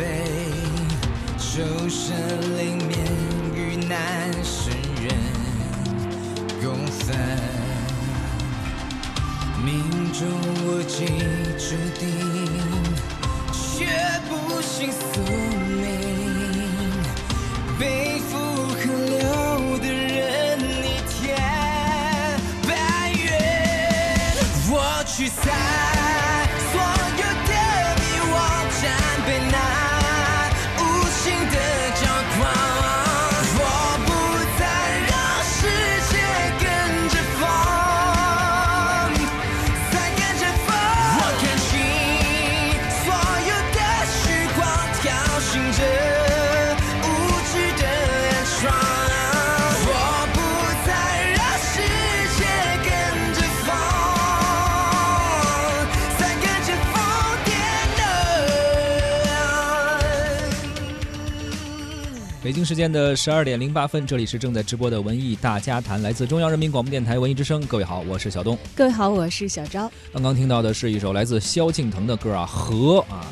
悲，求生灵面与难生人共分。命中我既注定，却不信宿命，背负河流的人逆天半月，我驱散北京时间的十二点零八分，这里是正在直播的文艺大家谈，来自中央人民广播电台文艺之声。各位好，我是小东。各位好，我是小昭。刚刚听到的是一首来自萧敬腾的歌啊，《和》啊，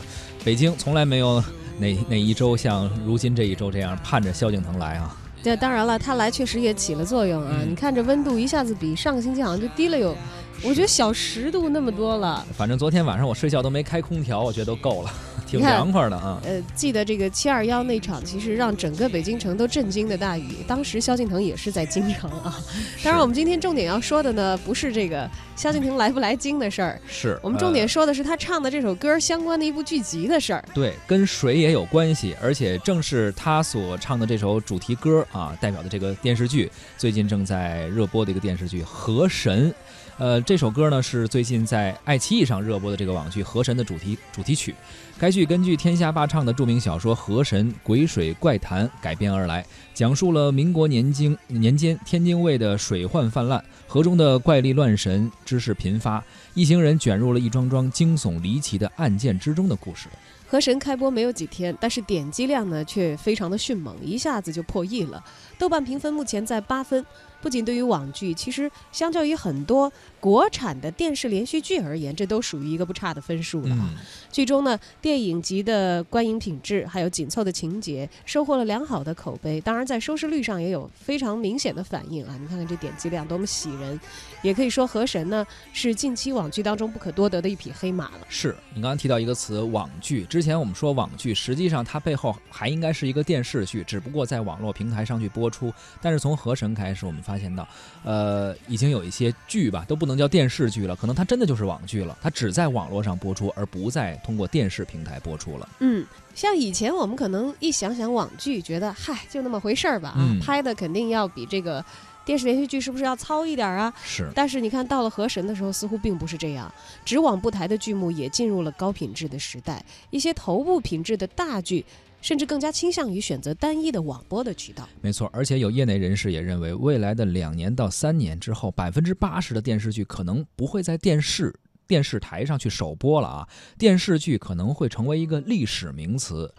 北京从来没有哪哪一周像如今这一周这样盼着萧敬腾来啊。对，当然了，他来确实也起了作用啊。嗯你看这温度一下子比上个星期好像就低了有，我觉得小十度那么多了。反正昨天晚上我睡觉都没开空调，我觉得都够了，挺凉快的啊。呃，记得这个七二幺那场，其实让整个北京城都震惊的大雨，当时萧敬腾也是在京城啊。当然，我们今天重点要说的呢，不是这个萧敬腾来不来京的事儿，是我们重点呃说的是他唱的这首歌相关的一部剧集的事儿。对，跟水也有关系，而且正是他所唱的这首主题歌啊，代表的这个电视剧，最近正在热播的一个电视剧《河神》。呃，这首歌呢是最近在爱奇艺上热播的这个网剧《河神》的主题主题曲。该剧根据天下霸唱的著名小说《河神鬼水怪谈》改编而来，讲述了民国年间年间天津卫的水患泛滥，河中的怪力乱神之事频发，一行人卷入了一桩桩惊悚离奇的案件之中的故事。河神开播没有几天，但是点击量呢却非常的迅猛，一下子就破亿了。豆瓣评分目前在八分。不仅对于网剧，其实相较于很多国产的电视连续剧而言，这都属于一个不差的分数了啊。嗯，剧中呢，电影级的观影品质，还有紧凑的情节，收获了良好的口碑。当然，在收视率上也有非常明显的反应啊！你看看这点击量多么喜人，也可以说《河神》呢是近期网剧当中不可多得的一匹黑马了。是你刚刚提到一个词“网剧”，之前我们说网剧，实际上它背后还应该是一个电视剧，只不过在网络平台上去播出。但是从《河神》开始，我们发现到，呃，已经有一些剧吧，都不能叫电视剧了，可能它真的就是网剧了，它只在网络上播出，而不再通过电视平台播出了。嗯，像以前我们可能一想想网剧，觉得嗨就那么回事儿吧啊，嗯拍的肯定要比这个电视连续剧是不是要糙一点啊？是，但是你看到了河神的时候，似乎并不是这样，只网不台的剧目也进入了高品质的时代，一些头部品质的大剧。甚至更加倾向于选择单一的网播的渠道。没错，而且有业内人士也认为，未来的两年到三年之后，百分之八十的电视剧可能不会在电视电视台上去首播了啊，电视剧可能会成为一个历史名词。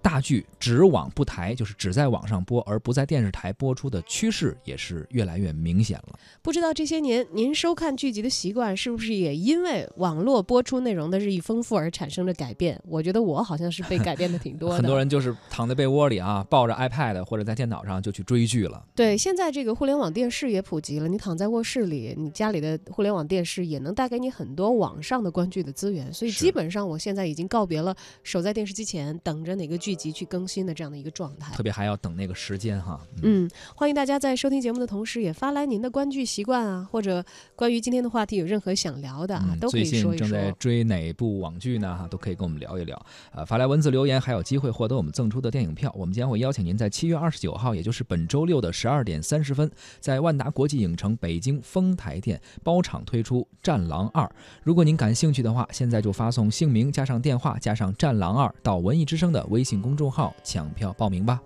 大剧只网不台，就是只在网上播，而不在电视台播出的趋势也是越来越明显了。不知道这些年您收看剧集的习惯是不是也因为网络播出内容的日益丰富而产生了改变？我觉得我好像是被改变的挺多的。很多人就是躺在被窝里啊，抱着 iPad 或者在电脑上就去追剧了。对，现在这个互联网电视也普及了，你躺在卧室里，你家里的互联网电视也能带给你很多网上的观剧的资源，所以基本上我现在已经告别了守在电视机前等着哪个剧集去更新的这样的一个状态特。别还要等那个时间哈。嗯，欢迎大家在收听节目的同时，也发来您的观剧习惯啊，或者关于今天的话题有任何想聊的啊，嗯，都可以说一正在。追哪部网剧呢？哈，都可以跟我们聊一聊。呃，发来文字留言还有机会获得我们赠出的电影票。我们将会邀请您在七月二十九号，也就是本周六的十二点三十分，在万达国际影城北京丰台店包场推出《战狼二》。如果您感兴趣的话，现在就发送姓名加上电话加上《战狼二》到文艺之声的微信公众号抢票报名吧。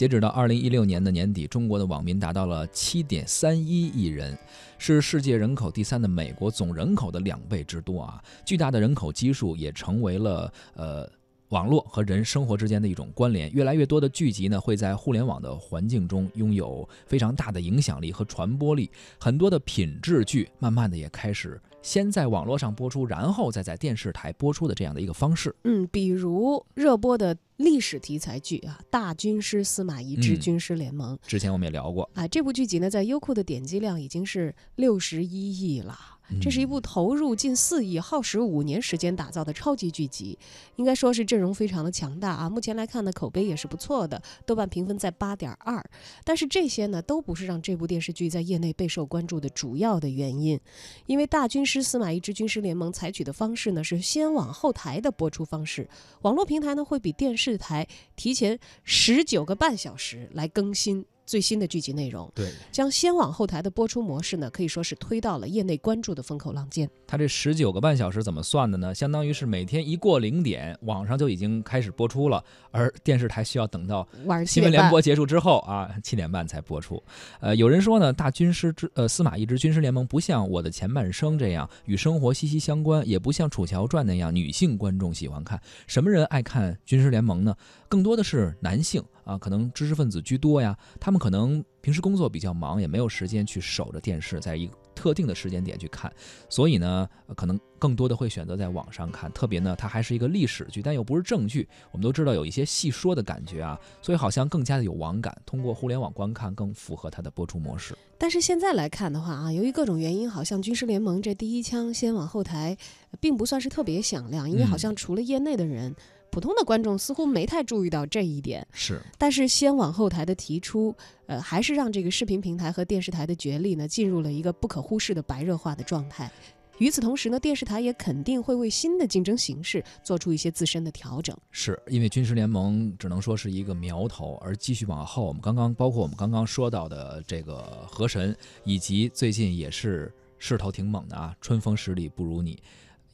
截止到二零一六年的年底，中国的网民达到了七点三一亿人，是世界人口第三的美国总人口的两倍之多啊！巨大的人口基数也成为了呃。网络和人生活之间的一种关联，越来越多的剧集呢会在互联网的环境中拥有非常大的影响力和传播力。很多的品质剧慢慢的也开始先在网络上播出，然后再在电视台播出的这样的一个方式。嗯，比如热播的历史题材剧啊，《大军师司马懿之军师联盟》，之前我们也聊过啊。这部剧集呢，在优酷的点击量已经是六十一亿了。这是一部投入近四亿、耗时五年时间打造的超级剧集，应该说是阵容非常的强大啊。目前来看呢，口碑也是不错的，豆瓣评分在八点二。但是这些呢，都不是让这部电视剧在业内备受关注的主要的原因。因为《大军师司马懿之军师联盟》采取的方式呢，是先网后台的播出方式，网络平台呢会比电视台提前十九个半小时来更新。最新的剧集内容，对，将先网后台的播出模式呢，可以说是推到了业内关注的风口浪尖。它这十九个半小时怎么算的呢？相当于是每天一过零点，网上就已经开始播出了，而电视台需要等到新闻联播结束之后啊，七点半才播出。呃，有人说呢，大军师之呃司马懿之军师联盟不像我的前半生这样与生活息息相关，也不像楚乔传那样女性观众喜欢看。什么人爱看军师联盟呢？更多的是男性。啊，可能知识分子居多呀，他们可能平时工作比较忙，也没有时间去守着电视，在一个特定的时间点去看，所以呢，可能更多的会选择在网上看。特别呢，它还是一个历史剧，但又不是正剧。我们都知道有一些戏说的感觉啊，所以好像更加的有网感。通过互联网观看更符合它的播出模式。但是现在来看的话啊，由于各种原因，好像《军师联盟》这第一枪先往后台，并不算是特别响亮，因为好像除了业内的人。普通的观众似乎没太注意到这一点，是。但是先往后台的提出，呃，还是让这个视频平台和电视台的角力呢，进入了一个不可忽视的白热化的状态。与此同时呢，电视台也肯定会为新的竞争形势做出一些自身的调整。是因为军事联盟只能说是一个苗头，而继续往后，我们刚刚包括我们刚刚说到的这个河神，以及最近也是势头挺猛的啊，春风十里不如你。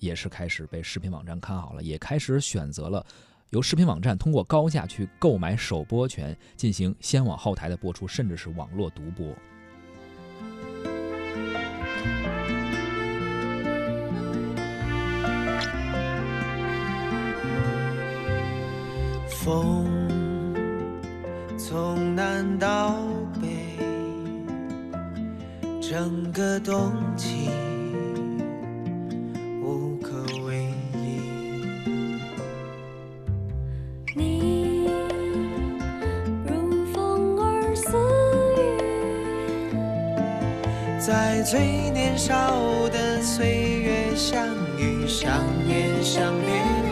也是开始被视频网站看好了，也开始选择了由视频网站通过高价去购买首播权，进行先往后台的播出，甚至是网络独播。风从南到北，整个冬季。最年少的岁月相遇，相念，相恋。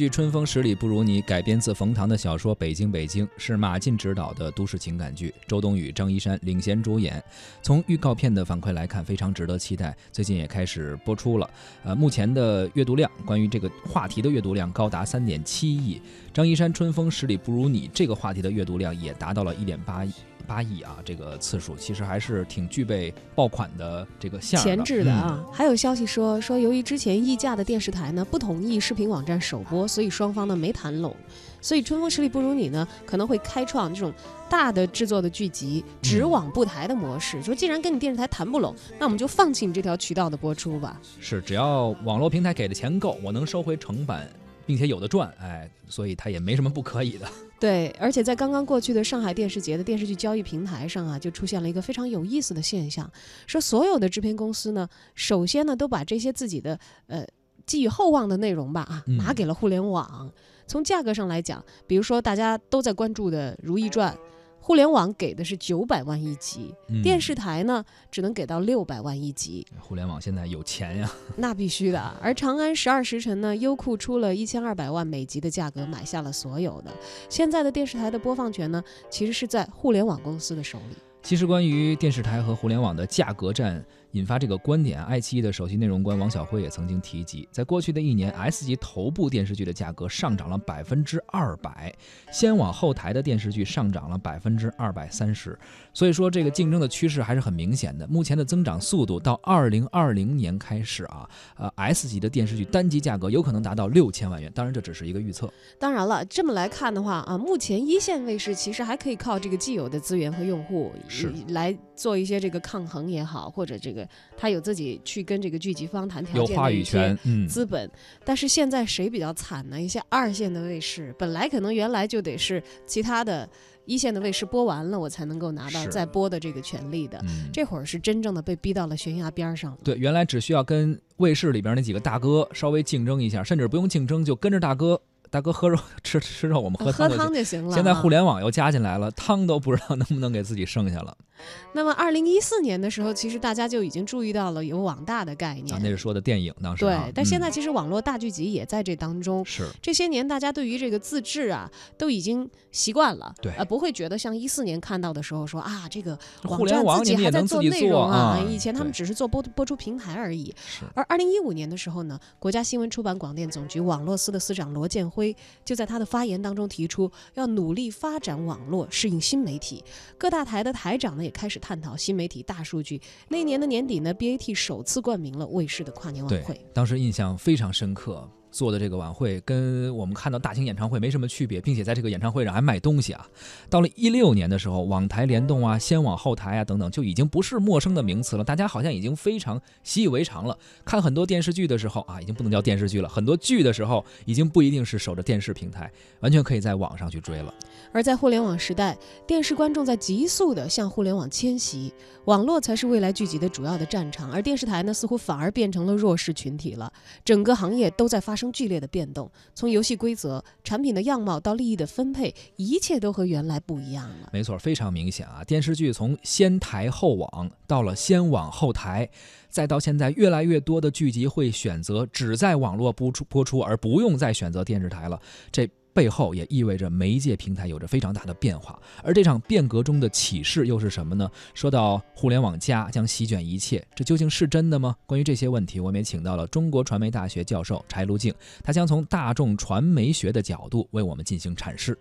剧《春风十里不如你》改编自冯唐的小说《北京北京》，是马晋执导的都市情感剧，周冬雨、张一山领衔主演。从预告片的反馈来看，非常值得期待。最近也开始播出了。呃，目前的阅读量，关于这个话题的阅读量高达三点七亿。张一山《春风十里不如你》这个话题的阅读量也达到了一点八亿。八亿啊，这个次数其实还是挺具备爆款的这个相儿前置的嗯啊。还有消息说，说由于之前议价的电视台呢不同意视频网站首播，所以双方呢没谈拢。所以春风十里不如你呢，可能会开创这种大的制作的剧集只网不台的模式。说既然跟你电视台谈不拢，那我们就放弃你这条渠道的播出吧。是只要网络平台给的钱够，我能收回成本，并且有的赚，哎，所以他也没什么不可以的。对，而且在刚刚过去的上海电视节的电视剧交易平台上啊，就出现了一个非常有意思的现象，说所有的制片公司呢，首先呢都把这些自己的呃寄予厚望的内容吧啊嗯拿给了互联网。从价格上来讲，比如说大家都在关注的《如懿传》，互联网给的是九百万一集，嗯电视台呢只能给到六百万一集，互联网现在有钱呀，那必须的。而《长安十二时辰》呢，优酷出了一千二百万美集的价格买下了所有的。现在的电视台的播放权呢，其实是在互联网公司的手里。其实关于电视台和互联网的价格战引发这个观点，爱奇艺的首席内容官王晓辉也曾经提及，在过去的一年，S 级头部电视剧的价格上涨了百分之二百，先往后台的电视剧上涨了百分之二百三十。所以说，这个竞争的趋势还是很明显的。目前的增长速度到二零二零年开始啊，呃，S 级的电视剧单集价格有可能达到六千万元，当然这只是一个预测。当然了，这么来看的话啊，目前一线卫视其实还可以靠这个既有的资源和用户是以来做一些这个抗衡也好，或者这个他有自己去跟这个剧集方谈条有话语权，嗯，资本。但是现在谁比较惨呢？一些二线的卫视，本来可能原来就得是其他的一线的卫视播完了，我才能够拿到再播的这个权利的。嗯这会儿是真正的被逼到了悬崖边儿上了。对，原来只需要跟卫视里边那几个大哥稍微竞争一下，甚至不用竞争，就跟着大哥，大哥喝肉吃 吃肉，我们喝喝汤就行。汤就行了啊。现在互联网又加进来了，汤都不知道能不能给自己剩下了 那么，二零一四年的时候，其实大家就已经注意到了有网大的概念。啊！那是说的电影当时对啊，但现在嗯其实网络大剧集也在这当中。是这些年，大家对于这个自制啊，都已经习惯了，对呃，不会觉得像一四年看到的时候说啊，这个网互联网自己还在做内容啊以前他们只是做播播出平台而已。是，而二零一五年的时候呢，国家新闻出版广电总局网络司的司长罗建辉就在他的发言当中提出，要努力发展网络，适应新媒体。各大台的台长呢也开始探讨新媒体、大数据。那一年的年底呢，BAT 首次冠名了卫视的跨年晚会。，当时印象非常深刻。做的这个晚会跟我们看到大型演唱会没什么区别，并且在这个演唱会上还卖东西啊。到了一六年的时候，网台联动啊、先网后台啊等等，就已经不是陌生的名词了，大家好像已经非常习以为常了。看很多电视剧的时候啊，已经不能叫电视剧了，很多剧的时候已经不一定是守着电视平台，完全可以在网上去追了。而在互联网时代，电视观众在急速的向互联网迁徙，网络才是未来聚集的主要的战场，而电视台呢，似乎反而变成了弱势群体了。整个行业都在发生剧烈的变动，从游戏规则、产品的样貌到利益的分配，一切都和原来不一样了。没错，非常明显啊！电视剧从先台后网到了先网后台，再到现在越来越多的剧集会选择只在网络播出播出，而不用再选择电视台了。这背后也意味着媒介平台有着非常大的变化。而这场变革中的启示又是什么呢？说到互联网加将席卷一切，这究竟是真的吗？关于这些问题，我们也请到了中国传媒大学教授柴卢静，他将从大众传媒学的角度为我们进行阐释。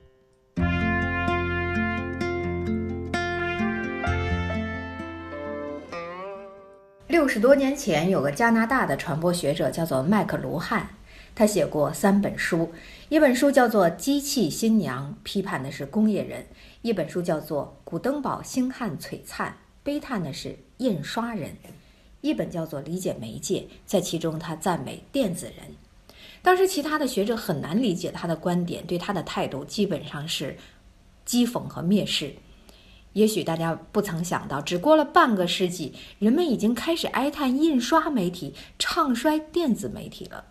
六十多年前，有个加拿大的传播学者叫做麦克卢汉，他写过三本书，一本书叫做《机器新娘》，批判的是工业人；一本书叫做《古登堡星汉璀璨》，悲叹的是印刷人；一本叫做《理解媒介》，在其中他赞美电子人。当时其他的学者很难理解他的观点，对他的态度基本上是讥讽和蔑视。也许大家不曾想到，只过了半个世纪，人们已经开始哀叹印刷媒体唱衰电子媒体了。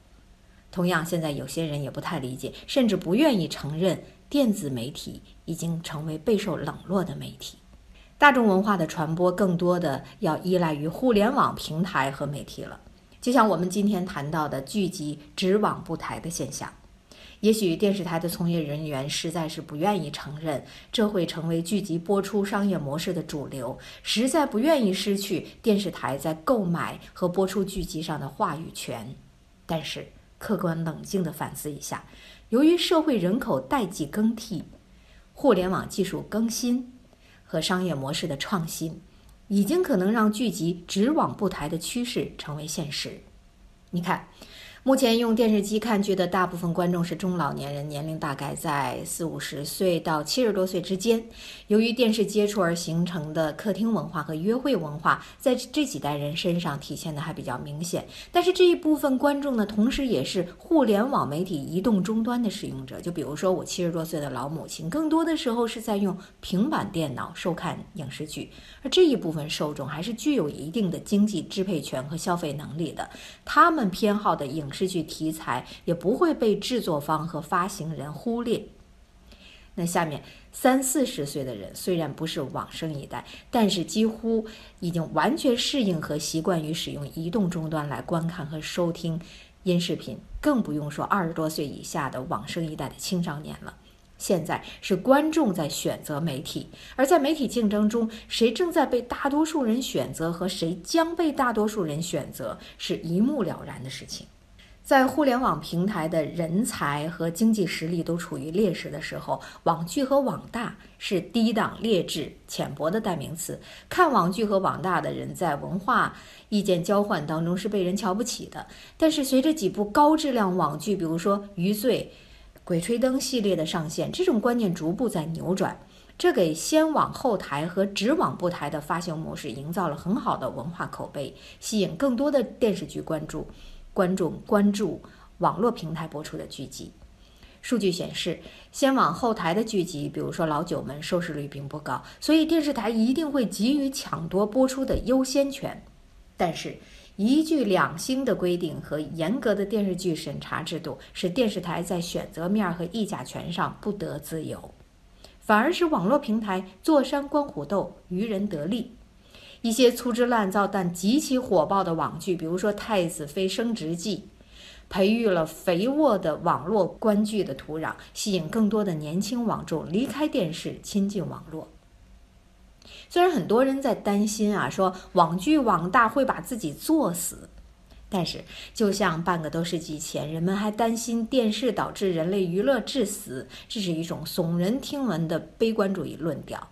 同样，现在有些人也不太理解，甚至不愿意承认电子媒体已经成为备受冷落的媒体。大众文化的传播更多的要依赖于互联网平台和媒体了，就像我们今天谈到的剧集只网不台的现象。也许电视台的从业人员实在是不愿意承认，这会成为剧集播出商业模式的主流，实在不愿意失去电视台在购买和播出剧集上的话语权。但是，客观冷静地反思一下，由于社会人口代际更替、互联网技术更新和商业模式的创新，已经可能让聚集只往不抬的趋势成为现实。你看。目前用电视机看剧的大部分观众是中老年人，年龄大概在四五十岁到七十多岁之间。由于电视接触而形成的客厅文化和约会文化，在这几代人身上体现的还比较明显。但是这一部分观众呢，同时也是互联网媒体移动终端的使用者。就比如说我七十多岁的老母亲，更多的时候是在用平板电脑收看影视剧，而这一部分受众还是具有一定的经济支配权和消费能力的，他们偏好的影影视。失去题材也不会被制作方和发行人忽略。那下面三四十岁的人虽然不是网生一代，但是几乎已经完全适应和习惯于使用移动终端来观看和收听音视频，更不用说二十多岁以下的网生一代的青少年了。现在是观众在选择媒体，而在媒体竞争中，谁正在被大多数人选择和谁将被大多数人选择，是一目了然的事情。在互联网平台的人才和经济实力都处于劣势的时候，网剧和网大是低档、劣质、浅薄的代名词。看网剧和网大的人在文化意见交换当中是被人瞧不起的。但是随着几部高质量网剧，比如说《余罪》《鬼吹灯》系列的上线，这种观念逐步在扭转。这给先网后台和只网不台的发行模式营造了很好的文化口碑，吸引更多的电视剧关注。观众关注网络平台播出的剧集，数据显示，先往后台的剧集，比如说老九门，收视率并不高，所以电视台一定会急于抢夺播出的优先权。但是，一剧两星的规定和严格的电视剧审查制度，使电视台在选择面和议价权上不得自由，反而是网络平台坐山观虎斗，渔人得利。一些粗制滥造但极其火爆的网剧，比如说《太子妃升职记》，培育了肥沃的网络观剧的土壤，吸引更多的年轻网众离开电视，亲近网络。虽然很多人在担心啊，说网剧网大会把自己作死，但是就像半个多世纪前，人们还担心电视导致人类娱乐致死，这是一种耸人听闻的悲观主义论调。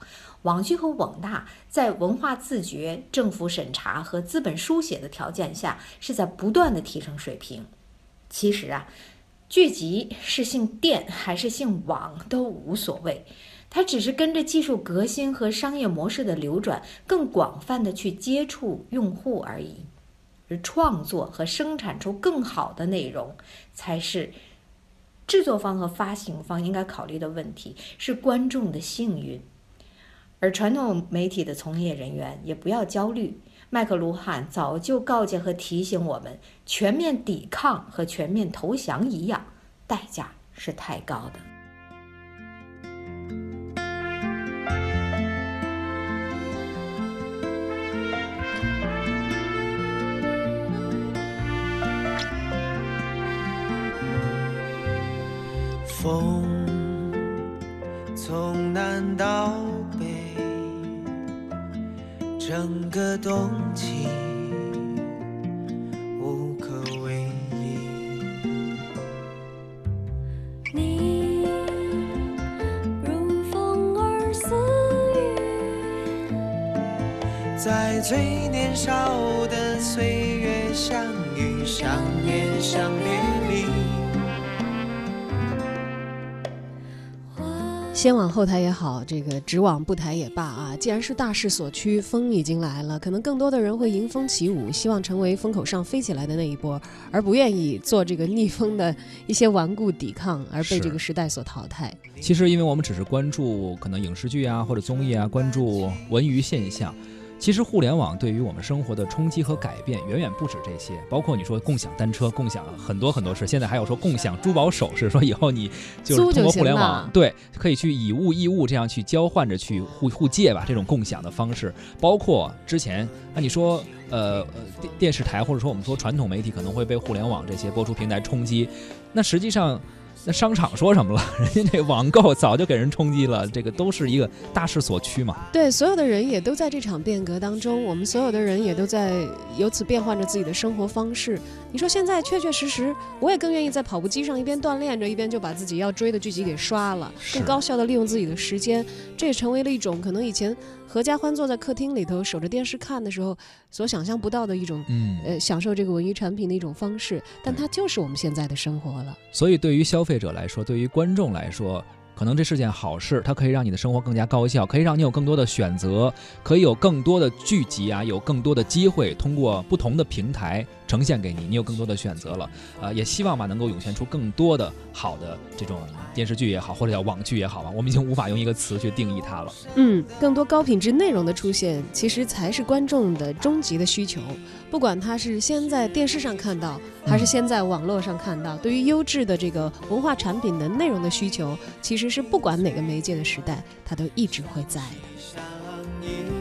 网剧和网大在文化自觉、政府审查和资本书写的条件下，是在不断的提升水平。其实啊，剧集是姓电还是姓网都无所谓，它只是跟着技术革新和商业模式的流转，更广泛的去接触用户而已。而创作和生产出更好的内容，才是制作方和发行方应该考虑的问题，是观众的幸运。而传统媒体的从业人员也不要焦虑，麦克卢汉早就告诫和提醒我们：全面抵抗和全面投降一样，代价是太高的。风整个冬季无可为依。你如风儿似雨，在最年少的岁月相遇，相恋，相别离。先往后台也好，这个直往不台也罢啊，既然是大势所趋，风已经来了，可能更多的人会迎风起舞，希望成为风口上飞起来的那一波，而不愿意做这个逆风的一些顽固抵抗，而被这个时代所淘汰。其实，因为我们只是关注可能影视剧啊或者综艺啊，关注文娱现象。其实互联网对于我们生活的冲击和改变远远不止这些，包括你说共享单车、共享很多很多事，现在还有说共享珠宝首饰，说以后你就是通过互联网，对，可以去以物易物这样去交换着去互互借吧，这种共享的方式，包括之前啊你说呃电电视台或者说我们说传统媒体可能会被互联网这些播出平台冲击，那实际上那商场说什么了？人家这网购早就给人冲击了，这个都是一个大势所趋嘛。对，所有的人也都在这场变革当中，我们所有的人也都在由此变换着自己的生活方式。你说现在确确实实，我也更愿意在跑步机上一边锻炼着，一边就把自己要追的剧集给刷了，更高效的利用自己的时间。这也成为了一种可能以前合家欢坐在客厅里头守着电视看的时候所想象不到的一种。嗯，呃，享受这个文娱产品的一种方式，但它就是我们现在的生活了。所以对于消费者来说，对于观众来说，可能这是件好事，它可以让你的生活更加高效，可以让你有更多的选择，可以有更多的聚集啊，有更多的机会通过不同的平台呈现给你，你有更多的选择了。呃，也希望吧能够涌现出更多的好的这种电视剧也好，或者叫网剧也好吧，我们已经无法用一个词去定义它了。嗯，更多高品质内容的出现，其实才是观众的终极的需求。不管他是先在电视上看到，还是先在网络上看到，对于优质的这个文化产品的内容的需求，其实是不管哪个媒介的时代，它都一直会在的。